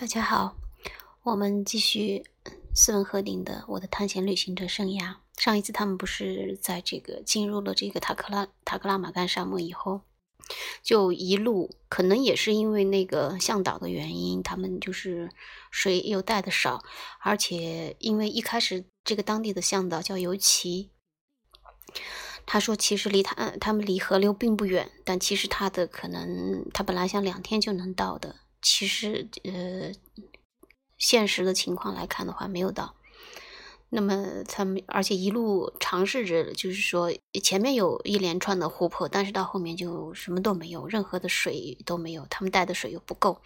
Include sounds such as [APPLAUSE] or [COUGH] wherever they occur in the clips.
大家好，我们继续斯文赫定的我的探险旅行者生涯。上一次他们不是在这个进入了这个塔克拉塔克拉玛干沙漠以后，就一路可能也是因为那个向导的原因，他们就是水又带的少，而且因为一开始这个当地的向导叫尤其，他说其实离他他们离河流并不远，但其实他的可能他本来想两天就能到的。其实，呃，现实的情况来看的话，没有到。那么他们，而且一路尝试着，就是说前面有一连串的湖泊，但是到后面就什么都没有，任何的水都没有。他们带的水又不够，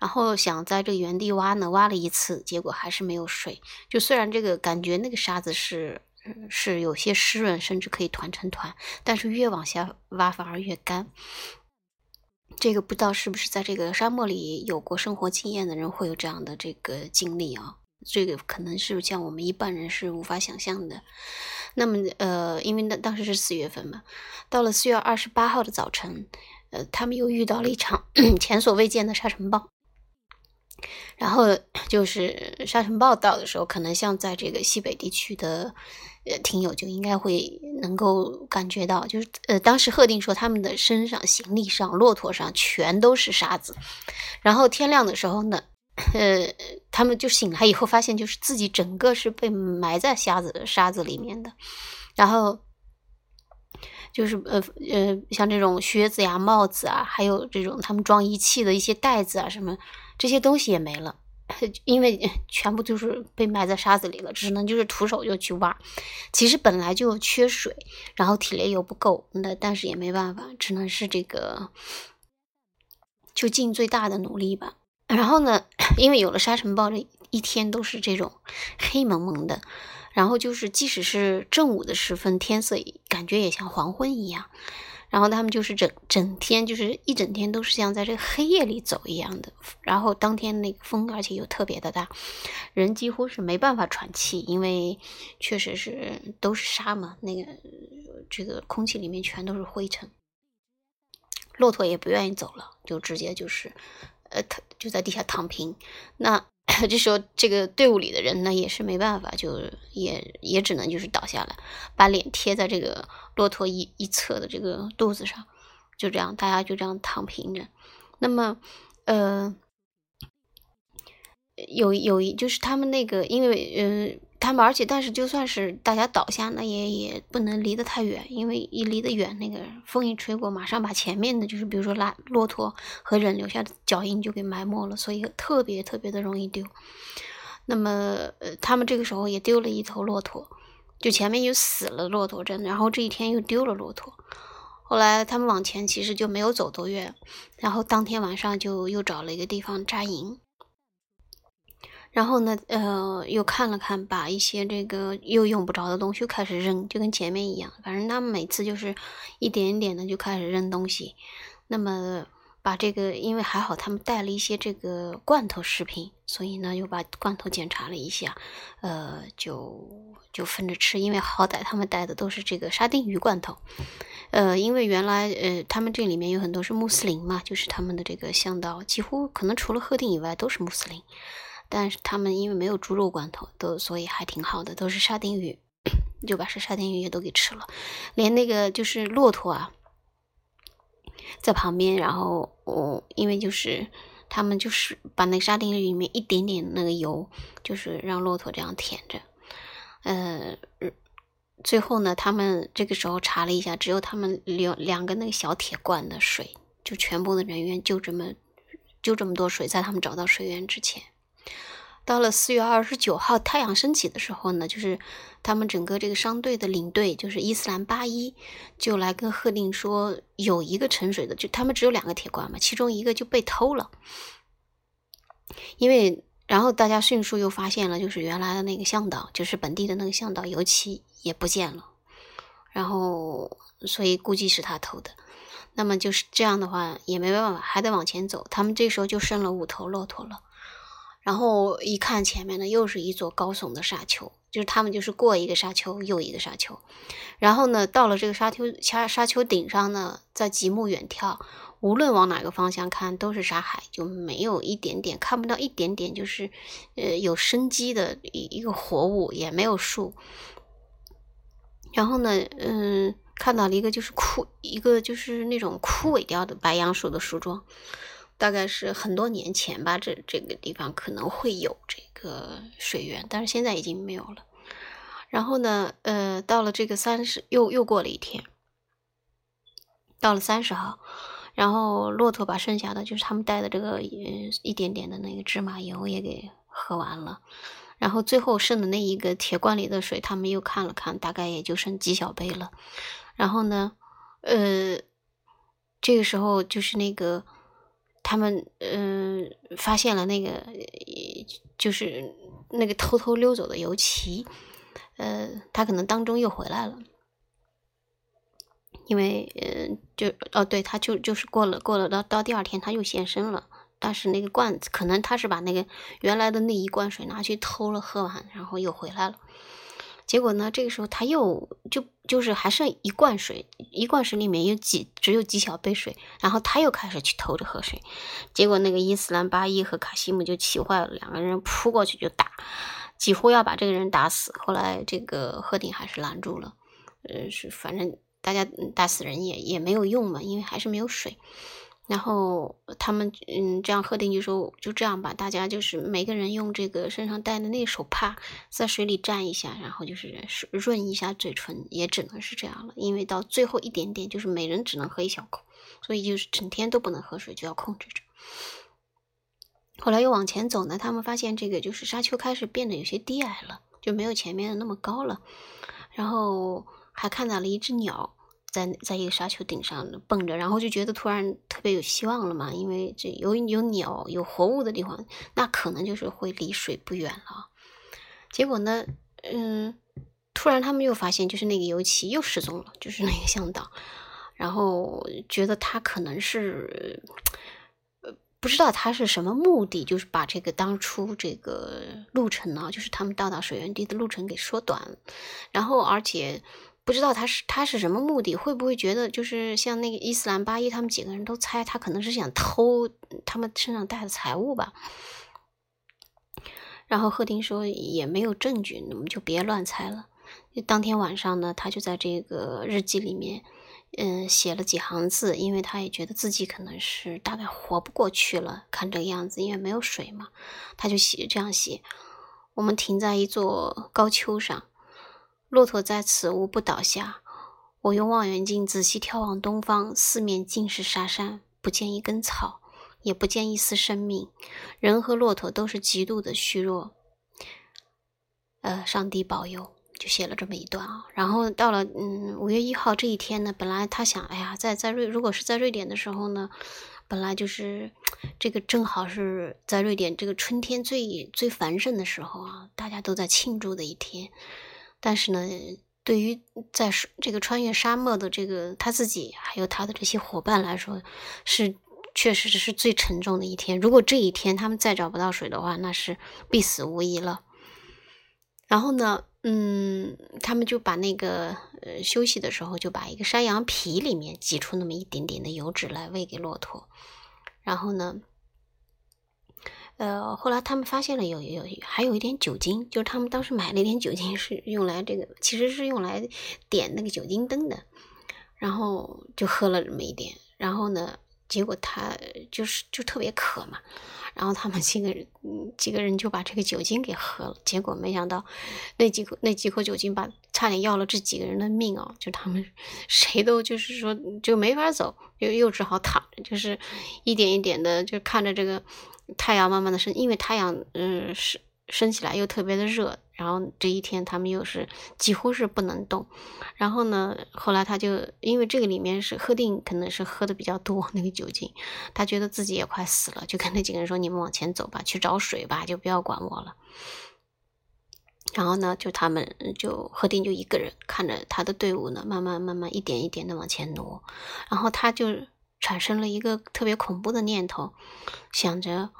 然后想在这个原地挖呢，挖了一次，结果还是没有水。就虽然这个感觉那个沙子是是有些湿润，甚至可以团成团，但是越往下挖反而越干。这个不知道是不是在这个沙漠里有过生活经验的人会有这样的这个经历啊？这个可能是像我们一般人是无法想象的。那么，呃，因为那当时是四月份嘛，到了四月二十八号的早晨，呃，他们又遇到了一场 [CLEARS THROAT] 前所未见的沙尘暴。然后 [CLEARS THROAT] 就是沙尘暴到的时候，可能像在这个西北地区的。呃，听友就应该会能够感觉到，就是呃，当时贺定说他们的身上、行李上、骆驼上全都是沙子，然后天亮的时候呢，呃，他们就醒来以后发现，就是自己整个是被埋在沙子沙子里面的，然后就是呃呃，像这种靴子呀、帽子啊，还有这种他们装仪器的一些袋子啊，什么这些东西也没了。[LAUGHS] 因为 [LAUGHS] 全部就是被埋在沙子里了，只能就是徒手就去挖。其实本来就缺水，然后体力又不够，那但是也没办法，只能是这个就尽最大的努力吧。然后呢，[COUGHS] 因为有了沙尘暴，这一天都是这种黑蒙蒙的，然后就是即使是正午的时分，天色感觉也像黄昏一样。然后他们就是整整天，就是一整天都是像在这个黑夜里走一样的。然后当天那个风，而且又特别的大，人几乎是没办法喘气，因为确实是都是沙嘛，那个这个空气里面全都是灰尘。骆驼也不愿意走了，就直接就是，呃，他就在地下躺平。那。这时候，[COUGHS] 这个队伍里的人呢，也是没办法，就也也只能就是倒下来，把脸贴在这个骆驼一一侧的这个肚子上，就这样，大家就这样躺平着。那么，呃，有有一就是他们那个，因为嗯。他们，而且，但是，就算是大家倒下，那也也不能离得太远，因为一离得远，那个风一吹过，马上把前面的就是，比如说拉骆驼和人留下的脚印就给埋没了，所以特别特别的容易丢。那么，呃，他们这个时候也丢了一头骆驼，就前面又死了骆驼，真的，然后这一天又丢了骆驼。后来他们往前其实就没有走多远，然后当天晚上就又找了一个地方扎营。然后呢，呃，又看了看，把一些这个又用不着的东西又开始扔，就跟前面一样。反正他们每次就是一点一点的就开始扔东西。那么把这个，因为还好他们带了一些这个罐头食品，所以呢又把罐头检查了一下，呃，就就分着吃。因为好歹他们带的都是这个沙丁鱼罐头，呃，因为原来呃他们这里面有很多是穆斯林嘛，就是他们的这个向导几乎可能除了赫定以外都是穆斯林。但是他们因为没有猪肉罐头，都所以还挺好的，都是沙丁鱼，[CLEARS THROAT] 就把这沙丁鱼也都给吃了，连那个就是骆驼啊，在旁边，然后我因为就是他们就是把那沙丁鱼里面一点点那个油，就是让骆驼这样舔着，呃，最后呢，他们这个时候查了一下，只有他们两两个那个小铁罐的水，就全部的人员就这么就这么多水，在他们找到水源之前。到了四月二十九号太阳升起的时候呢，就是他们整个这个商队的领队，就是伊斯兰八一，就来跟贺定说，有一个沉水的，就他们只有两个铁罐嘛，其中一个就被偷了。因为，然后大家迅速又发现了，就是原来的那个向导，就是本地的那个向导，尤其也不见了。然后，所以估计是他偷的。那么就是这样的话，也没办法，还得往前走。他们这时候就剩了五头骆驼了。然后一看前面呢，又是一座高耸的沙丘，就是他们就是过一个沙丘又一个沙丘，然后呢，到了这个沙丘沙沙丘顶上呢，在极目远眺，无论往哪个方向看都是沙海，就没有一点点看不到一点点，就是呃有生机的一一个活物，也没有树。然后呢，嗯，看到了一个就是枯一个就是那种枯萎掉的白杨树的树桩，大概是很多年前吧，这这个地方可能会有这个水源，但是现在已经没有了。然后呢，呃，到了这个三十，又又过了一天，到了三十号，然后骆驼把剩下的就是他们带的这个一点点的那个芝麻油也给喝完了，然后最后剩的那一个铁罐里的水，他们又看了看，大概也就剩几小杯了。然后呢，呃，这个时候就是那个他们嗯发现了那个就是那个偷偷溜走的尤其。呃，他可能当中又回来了，因为呃，就哦，对，他就就是过了过了到到第二天他又现身了，但是那个罐子可能他是把那个原来的那一罐水拿去偷了喝完，然后又回来了。结果呢，这个时候他又就就是还剩一罐水，一罐水里面有几只有几小杯水，然后他又开始去偷着喝水，结果那个伊斯兰巴伊和卡西姆就气坏了，两个人扑过去就打。几乎要把这个人打死，后来这个贺鼎还是拦住了。呃，是反正大家打死人也也没有用嘛，因为还是没有水。然后他们嗯，这样贺定就说就这样吧，大家就是每个人用这个身上带的那手帕在水里蘸一下，然后就是润一下嘴唇，也只能是这样了。因为到最后一点点，就是每人只能喝一小口，所以就是整天都不能喝水，就要控制着。后来又往前走呢，他们发现这个就是沙丘开始变得有些低矮了，就没有前面的那么高了。然后还看到了一只鸟在在一个沙丘顶上蹦着，然后就觉得突然特别有希望了嘛，因为这有有鸟有活物的地方，那可能就是会离水不远了。结果呢，嗯，突然他们又发现就是那个油漆又失踪了，就是那个向导，然后觉得他可能是。不知道他是什么目的，就是把这个当初这个路程呢，就是他们到达水源地的路程给缩短，然后而且不知道他是他是什么目的，会不会觉得就是像那个伊斯兰巴依他们几个人都猜他可能是想偷他们身上带的财物吧。然后贺丁说也没有证据，我们就别乱猜了。当天晚上呢，他就在这个日记里面。嗯，写了几行字，因为他也觉得自己可能是大概活不过去了。看这个样子，因为没有水嘛，他就写这样写：我们停在一座高丘上，骆驼在此无不倒下。我用望远镜仔细眺望东方，四面尽是沙山，不见一根草，也不见一丝生命。人和骆驼都是极度的虚弱。呃，上帝保佑。就写了这么一段啊，然后到了嗯五月一号这一天呢，本来他想，哎呀，在在瑞如果是在瑞典的时候呢，本来就是这个正好是在瑞典这个春天最最繁盛的时候啊，大家都在庆祝的一天。但是呢，对于在这个穿越沙漠的这个他自己还有他的这些伙伴来说，是确实是最沉重的一天。如果这一天他们再找不到水的话，那是必死无疑了。然后呢？嗯，他们就把那个呃休息的时候，就把一个山羊皮里面挤出那么一点点的油脂来喂给骆驼。然后呢，呃，后来他们发现了有有还有一点酒精，就是他们当时买了一点酒精，是用来这个其实是用来点那个酒精灯的。然后就喝了这么一点，然后呢，结果他就是就特别渴嘛。然后他们几个人，几个人就把这个酒精给喝了，结果没想到，那几口那几口酒精把差点要了这几个人的命哦！就他们 [LAUGHS] 谁都就是说就没法走，又又只好躺着，就是一点一点的就看着这个太阳慢慢的升，因为太阳嗯是。升起来又特别的热，然后这一天他们又是几乎是不能动，然后呢，后来他就因为这个里面是喝定，可能是喝的比较多那个酒精，他觉得自己也快死了，就跟那几个人说：“你们往前走吧，去找水吧，就不要管我了。”然后呢，就他们就喝定就一个人看着他的队伍呢，慢慢慢慢一点一点的往前挪，然后他就产生了一个特别恐怖的念头，想着：“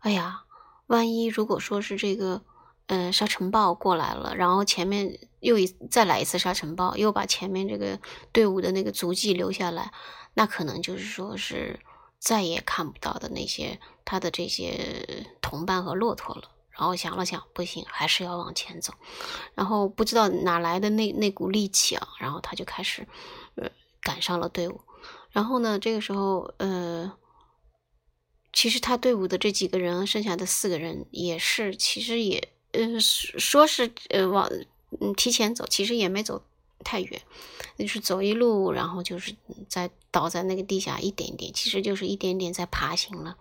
哎呀。”万一如果说是这个，呃，沙尘暴过来了，然后前面又一再来一次沙尘暴，又把前面这个队伍的那个足迹留下来，那可能就是说是再也看不到的那些他的这些同伴和骆驼了。然后想了想，不行，还是要往前走。然后不知道哪来的那那股力气啊，然后他就开始呃赶上了队伍。然后呢，这个时候呃。其实他队伍的这几个人，剩下的四个人也是，其实也，呃，说是呃往嗯提前走，其实也没走太远，就是走一路，然后就是在倒在那个地下一点点，其实就是一点点在爬行了。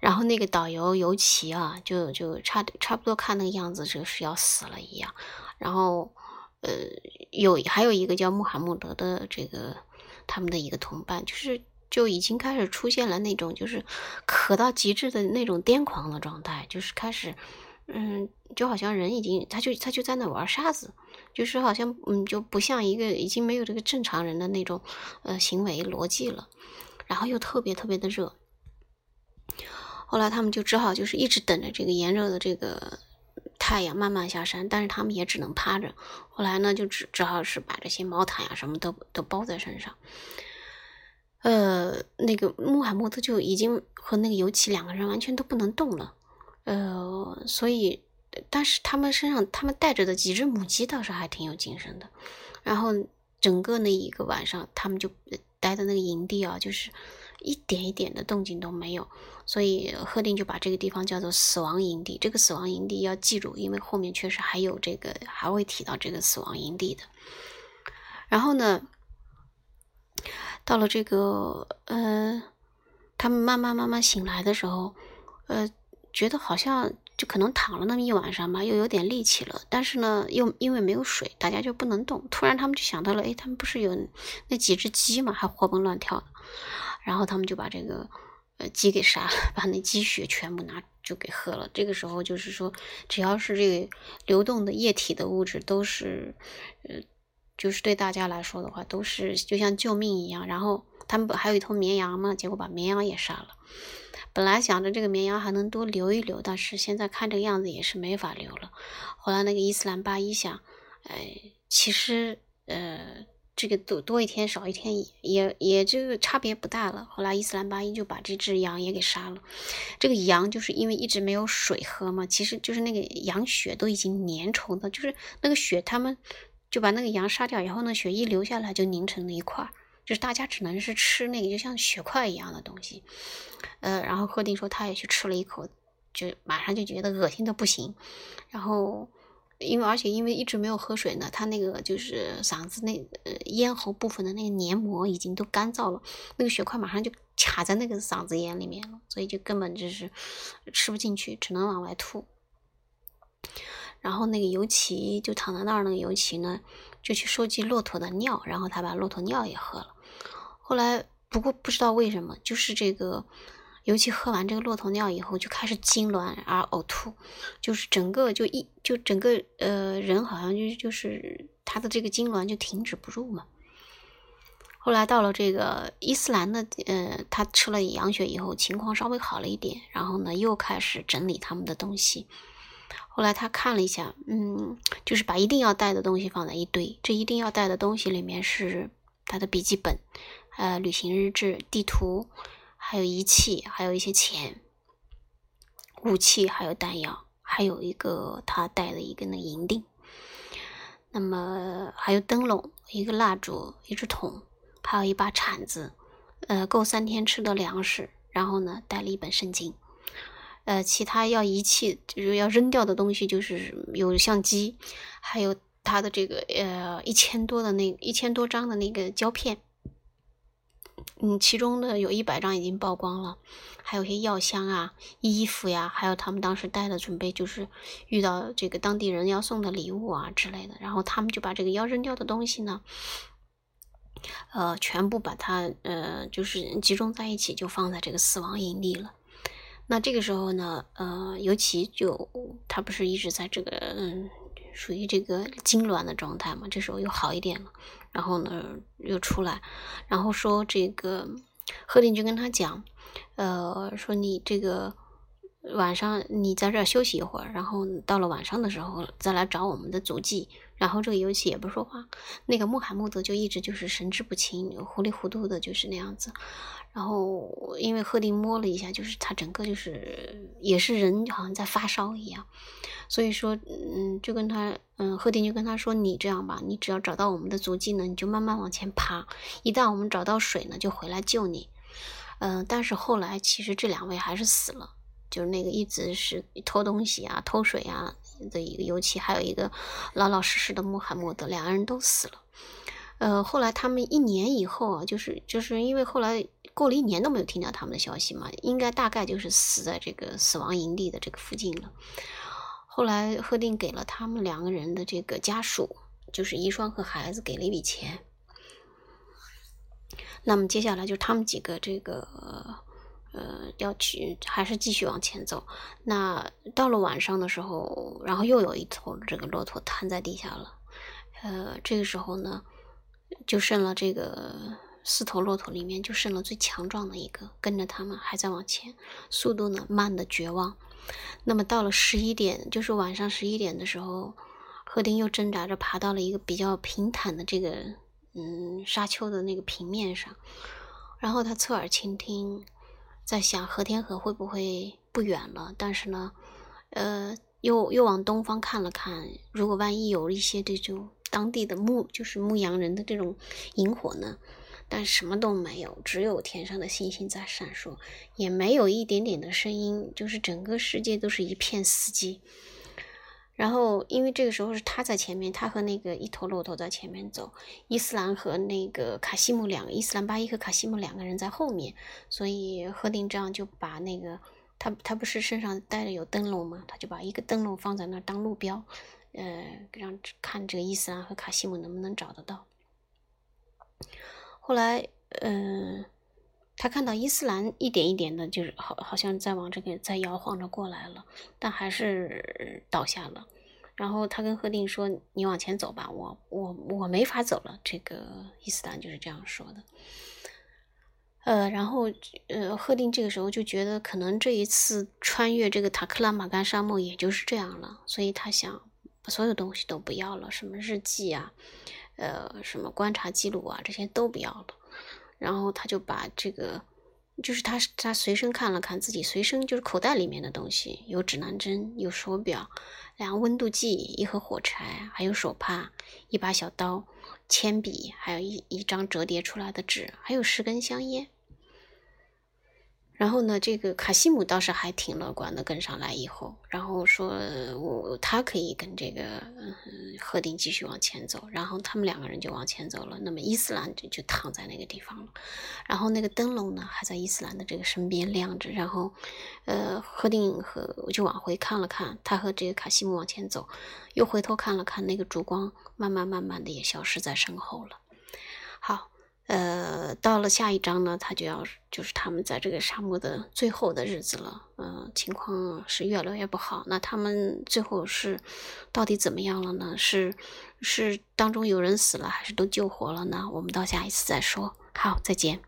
然后那个导游尤其啊，就就差差不多看那个样子就是要死了一样。然后呃有还有一个叫穆罕默德的这个他们的一个同伴，就是。就已经开始出现了那种就是渴到极致的那种癫狂的状态，就是开始，嗯，就好像人已经他就他就在那玩沙子，就是好像嗯就不像一个已经没有这个正常人的那种呃行为逻辑了，然后又特别特别的热，后来他们就只好就是一直等着这个炎热的这个太阳慢慢下山，但是他们也只能趴着，后来呢就只只好是把这些毛毯呀什么都都包在身上。呃，那个穆罕默德就已经和那个尤其两个人完全都不能动了，呃，所以，但是他们身上他们带着的几只母鸡倒是还挺有精神的，然后整个那一个晚上，他们就待的那个营地啊，就是一点一点的动静都没有，所以赫定就把这个地方叫做死亡营地。这个死亡营地要记住，因为后面确实还有这个还会提到这个死亡营地的。然后呢？到了这个，呃，他们慢慢慢慢醒来的时候，呃，觉得好像就可能躺了那么一晚上吧，又有点力气了。但是呢，又因为没有水，大家就不能动。突然，他们就想到了，哎，他们不是有那几只鸡嘛，还活蹦乱跳的。然后他们就把这个呃鸡给杀了，把那鸡血全部拿就给喝了。这个时候就是说，只要是这个流动的液体的物质，都是呃。就是对大家来说的话，都是就像救命一样。然后他们还有一头绵羊嘛？结果把绵羊也杀了。本来想着这个绵羊还能多留一留，但是现在看这个样子也是没法留了。后来那个伊斯兰巴一想，哎，其实呃，这个多多一天少一天也也也这个差别不大了。后来伊斯兰巴一就把这只羊也给杀了。这个羊就是因为一直没有水喝嘛，其实就是那个羊血都已经粘稠的，就是那个血他们。就把那个羊杀掉以后呢，血一流下来就凝成了一块，就是大家只能是吃那个就像血块一样的东西。呃，然后赫定说他也去吃了一口，就马上就觉得恶心的不行。然后因为而且因为一直没有喝水呢，他那个就是嗓子那呃咽喉部分的那个黏膜已经都干燥了，那个血块马上就卡在那个嗓子眼里面了，所以就根本就是吃不进去，只能往外吐。然后那个尤其就躺在那儿，那个尤其呢，就去收集骆驼的尿，然后他把骆驼尿也喝了。后来不过不知道为什么，就是这个尤其喝完这个骆驼尿以后，就开始痉挛而呕吐，就是整个就一就整个呃人好像就就是他的这个痉挛就停止不住嘛。后来到了这个伊斯兰的呃，他吃了羊血以后，情况稍微好了一点，然后呢又开始整理他们的东西。后来他看了一下，嗯，就是把一定要带的东西放在一堆。这一定要带的东西里面是他的笔记本、呃，旅行日志、地图，还有仪器，还有一些钱、武器，还有弹药，还有一个他带的一个那银锭。那么还有灯笼、一个蜡烛、一只桶，还有一把铲子，呃，够三天吃的粮食。然后呢，带了一本圣经。呃，其他要遗弃就是要扔掉的东西，就是有相机，还有他的这个呃一千多的那一千多张的那个胶片，嗯，其中的有一百张已经曝光了，还有些药箱啊、衣服呀，还有他们当时带的准备，就是遇到这个当地人要送的礼物啊之类的，然后他们就把这个要扔掉的东西呢，呃，全部把它呃就是集中在一起，就放在这个死亡营地了。那这个时候呢，呃，尤其就他不是一直在这个嗯，属于这个痉挛的状态嘛，这时候又好一点了，然后呢又出来，然后说这个贺定就跟他讲，呃，说你这个晚上你在这儿休息一会儿，然后到了晚上的时候再来找我们的足迹。然后这个尤其也不说话，那个穆罕默德就一直就是神志不清、糊里糊涂的，就是那样子。然后因为赫定摸了一下，就是他整个就是也是人好像在发烧一样。所以说，嗯，就跟他，嗯，赫定就跟他说：“你这样吧，你只要找到我们的足迹呢，你就慢慢往前爬。一旦我们找到水呢，就回来救你。”嗯，但是后来其实这两位还是死了，就是那个一直是偷东西啊、偷水啊。的一个尤其还有一个老老实实的穆罕默德，两个人都死了。呃，后来他们一年以后啊，就是就是因为后来过了一年都没有听到他们的消息嘛，应该大概就是死在这个死亡营地的这个附近了。后来赫定给了他们两个人的这个家属，就是遗孀和孩子，给了一笔钱。那么接下来就他们几个这个。呃，要去还是继续往前走？那到了晚上的时候，然后又有一头这个骆驼瘫在地下了。呃，这个时候呢，就剩了这个四头骆驼里面就剩了最强壮的一个，跟着他们还在往前，速度呢慢的绝望。那么到了十一点，就是晚上十一点的时候，赫丁又挣扎着爬到了一个比较平坦的这个嗯沙丘的那个平面上，然后他侧耳倾听。在想和田河会不会不远了？但是呢，呃，又又往东方看了看，如果万一有一些这种当地的牧，就是牧羊人的这种萤火呢？但什么都没有，只有天上的星星在闪烁，也没有一点点的声音，就是整个世界都是一片死寂。然后，因为这个时候是他在前面，他和那个一头骆驼在前面走，伊斯兰和那个卡西姆两个，伊斯兰巴伊和卡西姆两个人在后面，所以赫定这样就把那个他他不是身上带着有灯笼吗？他就把一个灯笼放在那儿当路标，呃，让看这个伊斯兰和卡西姆能不能找得到。后来，嗯。他看到伊斯兰一点一点的，就是好，好像在往这个在摇晃着过来了，但还是倒下了。然后他跟赫定说：“你往前走吧，我我我没法走了。”这个伊斯兰就是这样说的。呃，然后呃，赫定这个时候就觉得，可能这一次穿越这个塔克拉玛干沙漠也就是这样了，所以他想把所有东西都不要了，什么日记啊，呃，什么观察记录啊，这些都不要了。然后他就把这个，就是他他随身看了看自己随身就是口袋里面的东西，有指南针，有手表，两个温度计，一盒火柴，还有手帕，一把小刀，铅笔，还有一一张折叠出来的纸，还有十根香烟。然后呢，这个卡西姆倒是还挺乐观的，跟上来以后，然后说我他可以跟这个嗯赫定继续往前走，然后他们两个人就往前走了。那么伊斯兰就就躺在那个地方了，然后那个灯笼呢还在伊斯兰的这个身边亮着，然后呃赫定和我就往回看了看，他和这个卡西姆往前走，又回头看了看那个烛光，慢慢慢慢的也消失在身后了。好。呃，到了下一章呢，他就要就是他们在这个沙漠的最后的日子了，嗯，情况是越来越不好。那他们最后是到底怎么样了呢？是是当中有人死了，还是都救活了呢？我们到下一次再说。好，再见。